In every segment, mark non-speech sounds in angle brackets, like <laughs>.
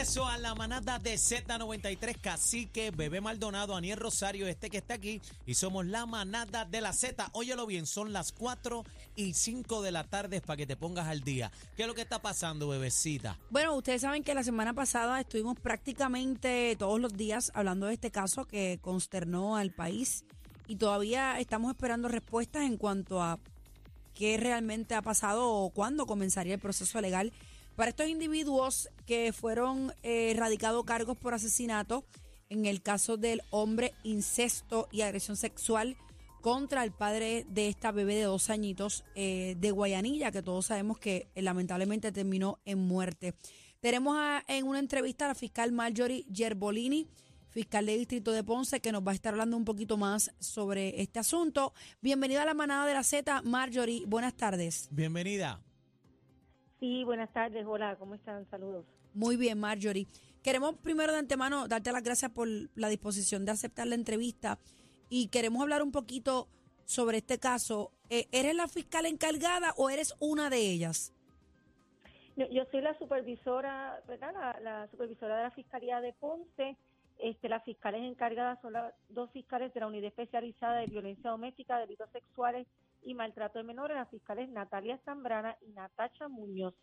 regreso a la manada de Z93, Cacique, Bebé Maldonado, Aniel Rosario, este que está aquí, y somos la manada de la Z. Óyelo bien, son las 4 y 5 de la tarde para que te pongas al día. ¿Qué es lo que está pasando, bebecita? Bueno, ustedes saben que la semana pasada estuvimos prácticamente todos los días hablando de este caso que consternó al país y todavía estamos esperando respuestas en cuanto a qué realmente ha pasado o cuándo comenzaría el proceso legal para estos individuos que fueron eh, radicados cargos por asesinato en el caso del hombre incesto y agresión sexual contra el padre de esta bebé de dos añitos eh, de Guayanilla, que todos sabemos que eh, lamentablemente terminó en muerte. Tenemos en una entrevista a la fiscal Marjorie Gerbolini, fiscal del distrito de Ponce, que nos va a estar hablando un poquito más sobre este asunto. Bienvenida a la manada de la Z, Marjorie. Buenas tardes. Bienvenida. Sí, buenas tardes. Hola, ¿cómo están? Saludos. Muy bien, Marjorie. Queremos primero de antemano darte las gracias por la disposición de aceptar la entrevista y queremos hablar un poquito sobre este caso. Eh, ¿Eres la fiscal encargada o eres una de ellas? Yo soy la supervisora, ¿verdad? La, supervisora de la Fiscalía de Ponce. Este, las fiscales encargadas son las dos fiscales de la Unidad Especializada de Violencia Doméstica, Delitos Sexuales y Maltrato de Menores, las fiscales Natalia Zambrana y Natacha Muñoz.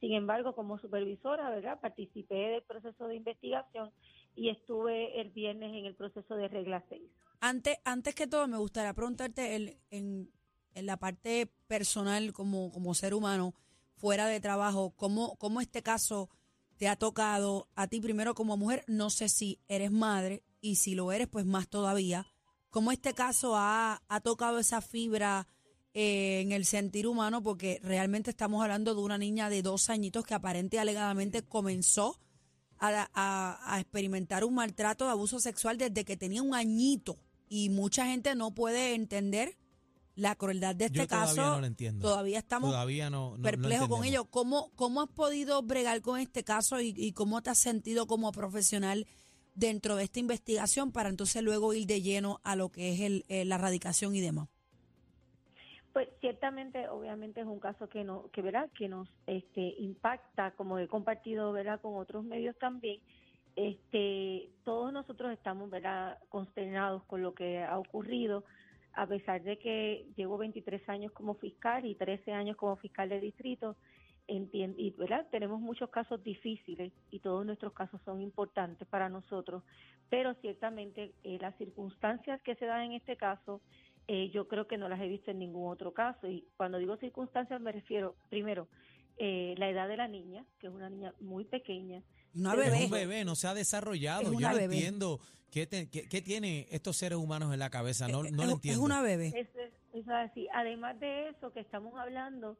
Sin embargo, como supervisora, ¿verdad? Participé del proceso de investigación y estuve el viernes en el proceso de regla 6. Antes, antes que todo, me gustaría preguntarte el, en, en, la parte personal como, como ser humano, fuera de trabajo, ¿cómo, ¿cómo este caso te ha tocado a ti primero como mujer? No sé si eres madre y si lo eres, pues más todavía. ¿Cómo este caso ha, tocado esa fibra eh, en el sentir humano, porque realmente estamos hablando de una niña de dos añitos que aparente alegadamente comenzó a, experimentar un maltrato de abuso sexual desde que tenía un añito. Y mucha gente no puede entender la crueldad de este todavía caso. No lo entiendo. Todavía estamos todavía perplejos con ello. ¿Cómo, ¿Cómo has podido bregar con este caso y, cómo te has sentido como profesional dentro de esta investigación para entonces luego ir de lleno a lo que es el, eh, la radicación y demás? Pues ciertamente, obviamente es un caso que no, que verá, que nos este, impacta, como he compartido, verá, con otros medios también. Este, todos nosotros estamos, verá, consternados con lo que ha ocurrido, a pesar de que llevo 23 años como fiscal y 13 años como fiscal de distrito. y ¿verdad? tenemos muchos casos difíciles y todos nuestros casos son importantes para nosotros, pero ciertamente eh, las circunstancias que se dan en este caso eh, yo creo que no las he visto en ningún otro caso. Y cuando digo circunstancias me refiero, primero, eh, la edad de la niña, que es una niña muy pequeña. Una bebé. Es un bebé, no se ha desarrollado. Yo no entiendo qué, qué, tiene estos seres humanos en la cabeza, no, no lo entiendo. Es una bebé. Es, así. Además de eso, que estamos hablando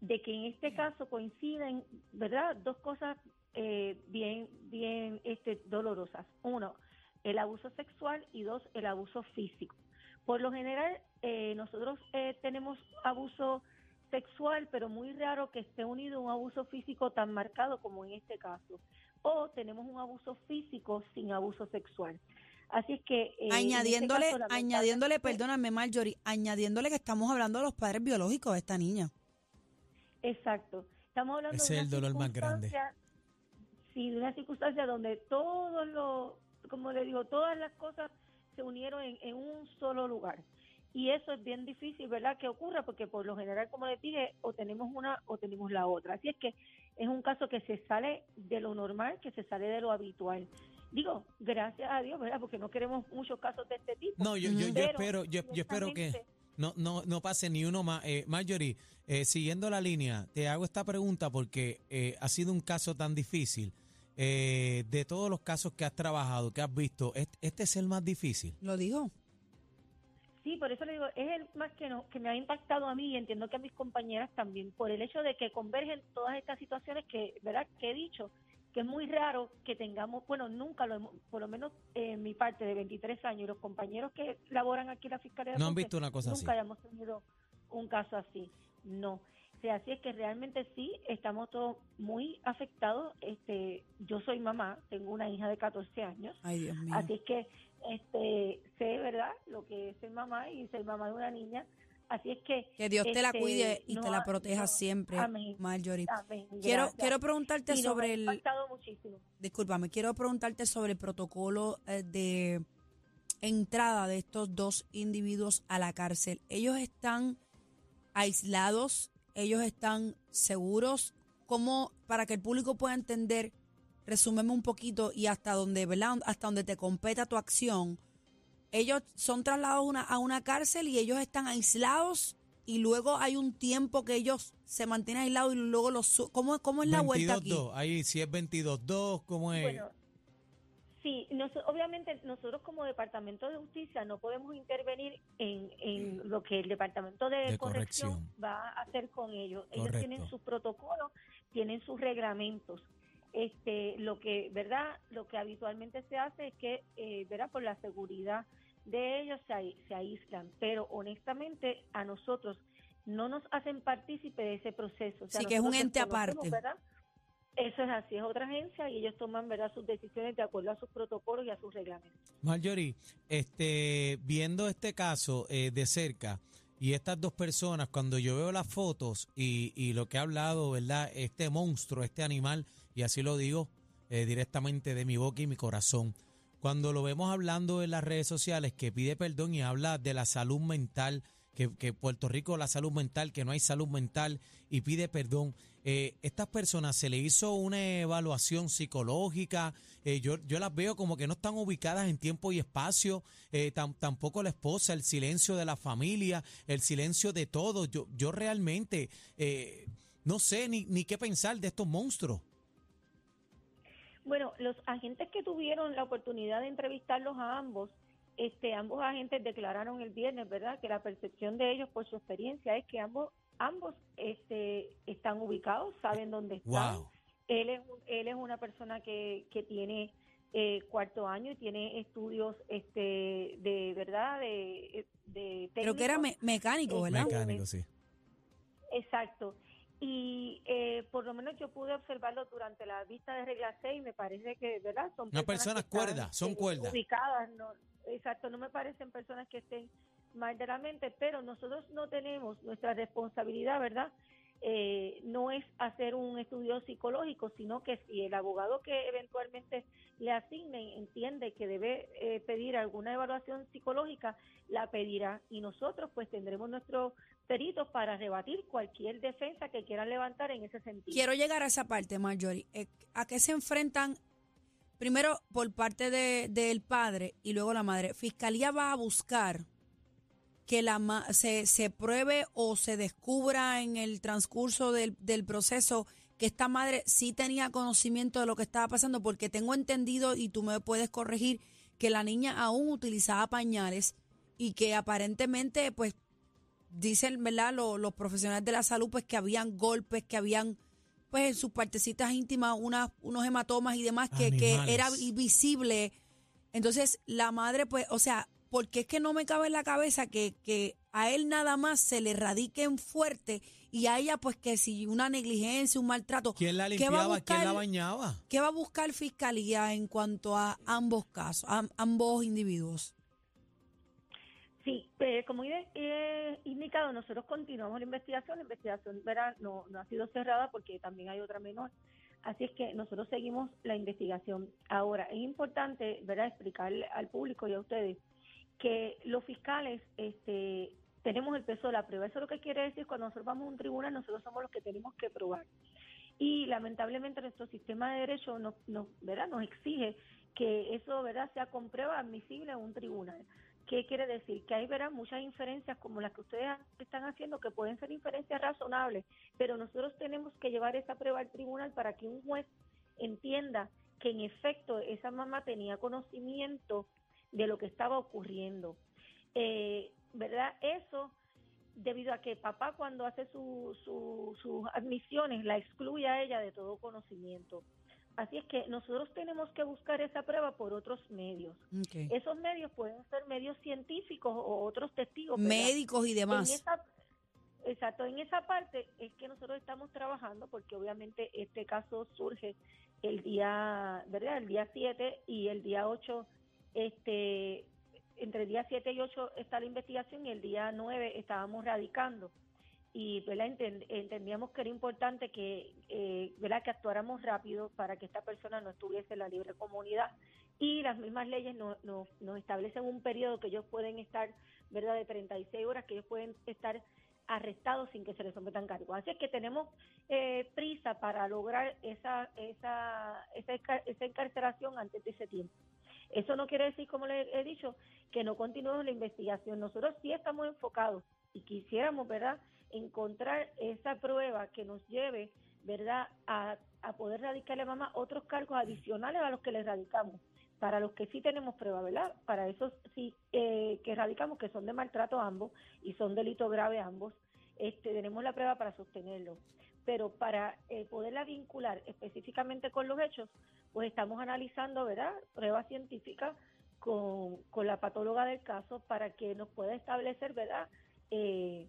de que en este caso coinciden, ¿verdad? Dos cosas eh, bien, bien este, dolorosas. Uno, el abuso sexual y dos, el abuso físico. Por lo general, eh, nosotros eh, tenemos abuso sexual, pero muy raro que esté unido a un abuso físico tan marcado como en este caso. O tenemos un abuso físico sin abuso sexual. Así es que... Eh, este añadiéndole, añadiéndole, perdóname Marjorie, añadiéndole que estamos hablando de los padres biológicos de esta niña. Exacto. Estamos hablando Ese de es el dolor más grande. Sí, de una circunstancia donde todos los, como le digo, todas las cosas se unieron en, un solo lugar. Y eso es bien difícil, ¿verdad? Que ocurra, porque por lo general, como les dije, o tenemos una o tenemos la otra. Así es que es un caso que se sale de lo normal, que se sale de lo habitual. Digo, gracias a Dios, ¿verdad? Porque no queremos muchos casos de este tipo. No, yo, yo, espero, yo, espero que no, no, no pase ni uno más. Eh, Marjorie, eh, siguiendo la línea, te hago esta pregunta porque eh, ha sido un caso tan difícil. Eh, de todos los casos que has trabajado, que has visto, ¿este es el más difícil? ¿Lo digo? Sí, por eso le digo, es el más que, no, que me ha impactado a mí y entiendo que a mis compañeras también, por el hecho de que convergen todas estas situaciones que, ¿verdad? que he dicho, que es muy raro que tengamos, bueno, nunca lo hemos, por lo menos en mi parte de 23 años, y los compañeros que laboran aquí en la Fiscalía de No han visto una cosa así. nunca hayamos tenido un caso así, no. O sea, así es que realmente sí, estamos todos muy afectados. Este, yo soy mamá, tengo una hija de 14 años, Ay, Dios mío. Así es que este sé, ¿verdad? Lo que es ser mamá y ser mamá de una niña. Así es que Que Dios te la este, cuide y no te la proteja no, siempre, amén, Marjorie. amén, Quiero, gracias. quiero preguntarte Y nos sobre ha el, muchísimo. discúlpame, quiero preguntarte sobre el protocolo eh, de entrada de estos dos individuos a la cárcel. Ellos están aislados, ellos están seguros. ¿Cómo, para que el público pueda entender, resúmeme un poquito y hasta donde, ¿verdad? Hasta donde te competa tu acción. Ellos son trasladados a una, a una cárcel y ellos están aislados y luego hay un tiempo que ellos se mantienen aislados y luego los... ¿Cómo, cómo es la vuelta aquí? 22-2. Ahí si es 22-2, ¿cómo es? Bueno, sí, nos- obviamente nosotros como Departamento de Justicia no podemos intervenir en, en lo que el Departamento de, De corrección, corrección. va a hacer con ellos. Ellos tienen sus protocolos, tienen sus reglamentos. Este, lo que, ¿verdad? Lo que habitualmente se hace es que, eh, ¿verdad? Por la seguridad de ellos se, se aíslan, pero honestamente a nosotros no nos hacen partícipe de ese proceso. O sea, Sí, que es un ente aparte. ¿verdad? Eso es así, es otra agencia y ellos toman verdad sus decisiones de acuerdo a sus protocolos y a sus reglamentos. Marjorie, este, viendo este caso eh, de cerca y estas dos personas, cuando yo veo las fotos y, y lo que ha hablado, ¿verdad? Este monstruo, este animal, y así lo digo eh, directamente de mi boca y mi corazón, cuando lo vemos hablando en las redes sociales que pide perdón y habla de la salud mental, que, que Puerto Rico la salud mental, que no hay salud mental y pide perdón. Eh, estas personas se le hizo una evaluación psicológica, eh, yo, yo las veo como que no están ubicadas en tiempo y espacio, eh, tam- tampoco la esposa, el silencio de la familia, el silencio de todo. Yo, yo realmente eh, no sé ni, ni qué pensar de estos monstruos. Bueno, los agentes que tuvieron la oportunidad de entrevistarlos a ambos, este, ambos agentes declararon el viernes, ¿verdad? Que la percepción de ellos por su experiencia es que ambos, ambos, este, están ubicados, saben dónde están. Wow. Él es, él es una persona que, que tiene eh, cuarto año y tiene estudios, este, de verdad, de, de Pero que era me- mecánico, Eh, ¿verdad? Mecánico, sí. Exacto. Y eh, por lo menos yo pude observarlo durante la vista de regla 6 y me parece que, ¿verdad? Son Una persona que están, cuerda, son eh, cuerdas. Ubicadas, no, exacto, no me parecen personas que estén mal de la mente, pero nosotros no tenemos nuestra responsabilidad, ¿verdad? Eh, no es hacer un estudio psicológico, sino que si el abogado que eventualmente le asignen entiende que debe eh, pedir alguna evaluación psicológica, la pedirá y nosotros pues tendremos nuestros peritos para rebatir cualquier defensa que quieran levantar en ese sentido. Quiero llegar a esa parte, Marjorie. Eh, ¿A qué se enfrentan primero por parte de- del padre y luego la madre? Fiscalía va a buscar que la ma- se, se pruebe o se descubra en el transcurso del, del proceso que esta madre sí tenía conocimiento de lo que estaba pasando, porque tengo entendido, y tú me puedes corregir, que la niña aún utilizaba pañales y que aparentemente, pues, dicen, ¿verdad? Lo- los profesionales de la salud, pues, que habían golpes, que habían, pues, en sus partecitas íntimas, unas, unos hematomas y demás, que, que era visible. Entonces, la madre, pues, o sea, porque es que no me cabe en la cabeza que, que a él nada más se le radiquen fuerte y a ella, pues, que si una negligencia, un maltrato. ¿Quién la ¿qué va a limpiaba? ¿Quién la bañaba? ¿Qué va a buscar fiscalía en cuanto a ambos casos, a ambos individuos? Sí, eh, como he he indicado, nosotros continuamos la investigación. La investigación ¿verdad? No, no ha sido cerrada porque también hay otra menor. Así es que nosotros seguimos la investigación. Ahora, es importante ¿verdad? explicarle al público y a ustedes que los fiscales este, tenemos el peso de la prueba. Eso es lo que quiere decir cuando nosotros vamos a un tribunal, nosotros somos los que tenemos que probar. Y lamentablemente nuestro sistema de derecho nos, nos, ¿verdad? nos exige que eso ¿verdad? sea con prueba admisible en un tribunal. ¿Qué quiere decir? Que hay verán muchas inferencias como las que ustedes están haciendo, que pueden ser inferencias razonables, pero nosotros tenemos que llevar esa prueba al tribunal para que un juez entienda que en efecto esa mamá tenía conocimiento de lo que estaba ocurriendo. Eh, ¿Verdad? Eso debido a que papá cuando hace su, su- sus admisiones la excluye a ella de todo conocimiento. Así es que nosotros tenemos que buscar esa prueba por otros medios. Ok. Esos medios pueden ser medios científicos o otros testigos. ¿verdad? Médicos y En demás. esa- exacto, en esa parte es que nosotros estamos trabajando porque obviamente este caso surge el día, ¿verdad? El día 7 y el día 8, este, entre el día 7 y 8 está la investigación y el día 9 estábamos radicando. Y ¿verdad? Enten- entendíamos que era importante que, eh, ¿verdad? que actuáramos rápido para que esta persona no estuviese en la libre comunidad. Y las mismas leyes nos, nos, nos establecen un periodo que ellos pueden estar, ¿verdad? De 36 horas, que ellos pueden estar arrestados sin que se les sometan cargos. Así es que tenemos eh, prisa para lograr esa, esa, esa, esa encarcelación antes de ese tiempo. Eso no quiere decir, como les he dicho, que no continuemos la investigación. Nosotros sí estamos enfocados y quisiéramos, ¿verdad?, encontrar esa prueba que nos lleve, ¿verdad?, a, a poder radicarle a mamá otros cargos adicionales a los que le radicamos. Para los que sí tenemos prueba, ¿verdad? Para esos sí eh, que radicamos, que son de maltrato ambos y son delitos graves ambos, este, tenemos la prueba para sostenerlo. Pero para eh, poderla vincular específicamente con los hechos, pues estamos analizando, ¿verdad?, pruebas científicas con, con la patóloga del caso para que nos pueda establecer, ¿verdad?, eh,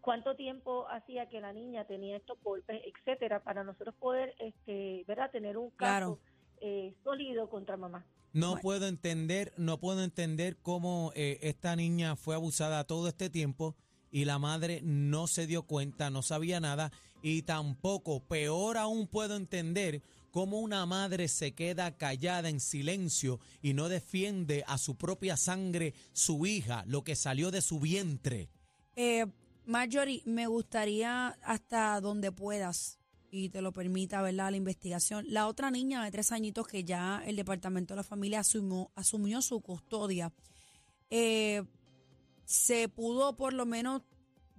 cuánto tiempo hacía que la niña tenía estos golpes, etcétera, para nosotros poder, este, ¿verdad?, tener un caso Claro. eh, sólido contra mamá. No Bueno. puedo entender, no puedo entender cómo eh, esta niña fue abusada todo este tiempo y la madre no se dio cuenta, no sabía nada y tampoco, peor aún puedo entender cómo una madre se queda callada en silencio y no defiende a su propia sangre, su hija, lo que salió de su vientre. Eh, Marjorie, me gustaría hasta donde puedas y te lo permita, ¿verdad? La investigación. La otra niña de tres añitos que ya el Departamento de la Familia asumió, asumió su custodia, eh, ¿se pudo por lo menos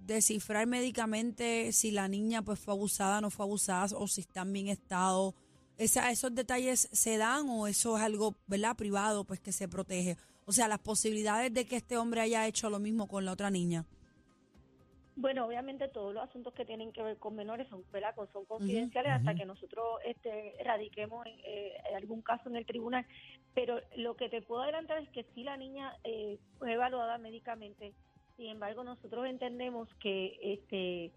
descifrar médicamente si la niña pues fue abusada, no fue abusada o si está en bien estado? Esa, ¿Esos detalles se dan o eso es algo, ¿verdad? Privado, pues que se protege. O sea, las posibilidades de que este hombre haya hecho lo mismo con la otra niña. Bueno, obviamente todos los asuntos que tienen que ver con menores son, ¿verdad? Son confidenciales hasta que nosotros este, radiquemos en, eh, algún caso en el tribunal. Pero lo que te puedo adelantar es que sí la niña eh, fue evaluada médicamente. Sin embargo, nosotros entendemos que este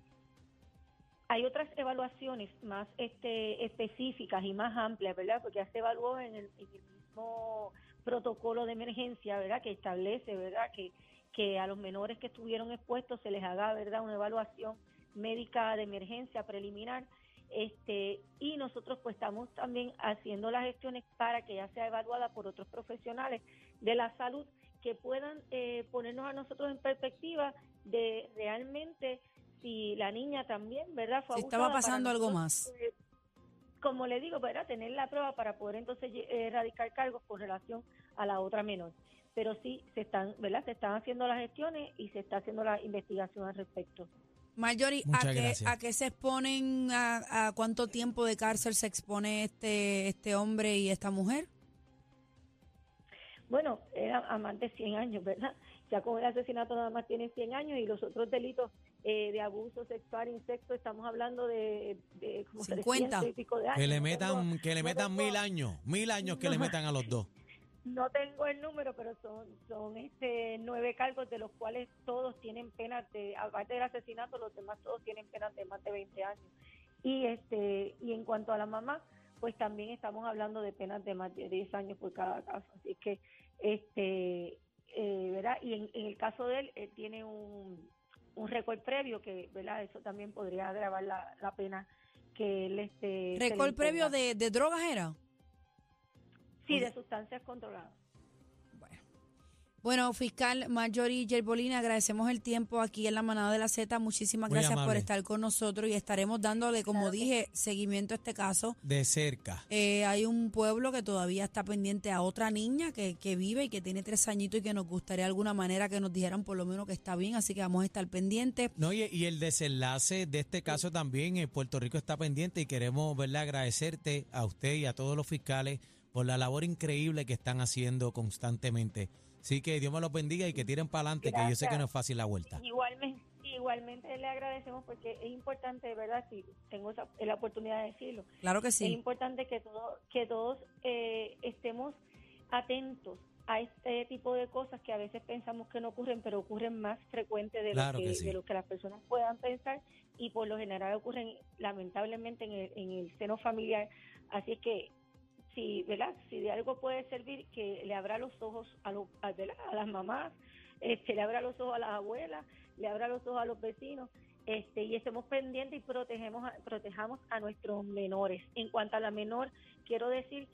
hay otras evaluaciones más este, específicas y más amplias, ¿verdad? Porque ya se evaluó en el, mismo protocolo de emergencia, ¿verdad? Que establece, ¿verdad? Que que a los menores que estuvieron expuestos se les haga verdad una evaluación médica de emergencia preliminar este y nosotros pues estamos también haciendo las gestiones para que ya sea evaluada por otros profesionales de la salud que puedan eh, ponernos a nosotros en perspectiva de realmente si la niña también verdad fue Si estaba pasando algo nosotros, más. eh, como le digo, ¿verdad? tener la prueba para poder entonces eh, erradicar cargos con relación a la otra menor. Pero sí se están, ¿verdad? Se están haciendo las gestiones y se está haciendo la investigación al respecto. Marjorie, ¿a Muchas qué, gracias. ¿a qué se exponen, a, a cuánto tiempo de cárcel se expone este, este hombre y esta mujer? Bueno, era a más de 100 años, ¿verdad? <laughs> Ya con el asesinato nada más tiene 100 años y los otros delitos eh, de abuso sexual, insecto, estamos hablando de, de como 50. 300 y pico de años. Que le No metan, tengo- que le no metan tengo- mil años, mil años que le No. metan a los dos. <laughs> No tengo el número, pero son son este nueve cargos de los cuales todos tienen penas de aparte del asesinato, los demás todos tienen penas de más de 20 años. Y este y en cuanto a la mamá, pues también estamos hablando de penas de más de 10 años por cada caso, así que este eh, ¿verdad? Y en, en el caso de él, él tiene un un récord previo que, ¿verdad? Eso también podría agravar la, la pena que él este ¿Récord previo de, de drogas era? sí, de sustancias controladas. Bueno, fiscal Marjorie Gerbolina, agradecemos el tiempo aquí en la manada de la Z. Muchísimas Muy gracias por estar con nosotros y estaremos dándole, como dije, seguimiento a este caso. De cerca. Eh, hay un pueblo que todavía está pendiente a otra niña que, que vive y que tiene tres añitos y que nos gustaría de alguna manera que nos dijeran por lo menos que está bien, así que vamos a estar pendientes. No, y, y el desenlace de este caso también, eh, Puerto Rico está pendiente y queremos ¿verdad? agradecerte a usted y a todos los fiscales por la labor increíble que están haciendo constantemente. Así que Dios me los bendiga y que tiren para adelante, que yo sé que no es fácil la vuelta. Igualmente, igualmente le agradecemos porque es importante, ¿verdad? Si tengo esa, la oportunidad de decirlo. Claro que Es sí. importante que, todo, que todos eh, estemos atentos a este tipo de cosas que a veces pensamos que no ocurren, pero ocurren más frecuente de, Claro lo, que, que sí. de lo que las personas puedan pensar y por lo general ocurren lamentablemente en el, en el seno familiar. Así es que si, ¿verdad? si de algo puede servir, que le abra los ojos a, los, a, a las mamás, este, le abra los ojos a las abuelas, le abra los ojos a los vecinos este, y estemos pendientes y protegemos protejamos a nuestros menores. En cuanto a la menor, quiero decir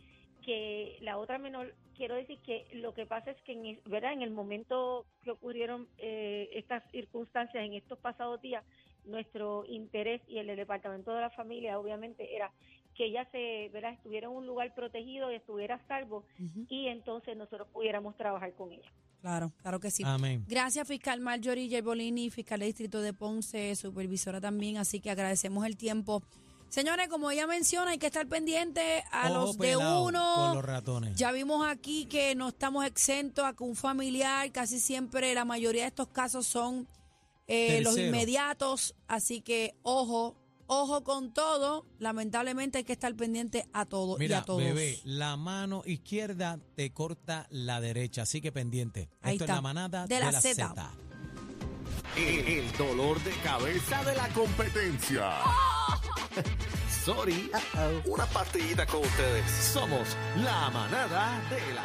que la otra menor, quiero decir que lo que pasa es que en, ¿verdad? en el momento que ocurrieron eh, estas circunstancias, en estos pasados días, nuestro interés y el del Departamento de la Familia, obviamente, era que ella se, ¿verdad? estuviera en un lugar protegido y estuviera a salvo y entonces nosotros pudiéramos trabajar con ella. Claro, claro que sí. Amén. Gracias, fiscal Marjorie Gerbolini, fiscal de distrito de Ponce, supervisora también, así que agradecemos el tiempo. Señores, como ella menciona, hay que estar pendiente a Ojo los de uno. Con los ratones. Ya vimos aquí que no estamos exentos a que un familiar, casi siempre la mayoría de estos casos son eh, los inmediatos, así que ojo, ojo con todo. Lamentablemente hay que estar pendiente a todo y Mira, a todos. bebé, la mano izquierda te corta la derecha, así que pendiente. Ahí Esto está. es la manada De de, la la Zeta. Z. El, el dolor de cabeza de la competencia. <laughs> Sorry. Una partidita con ustedes. Somos la manada de la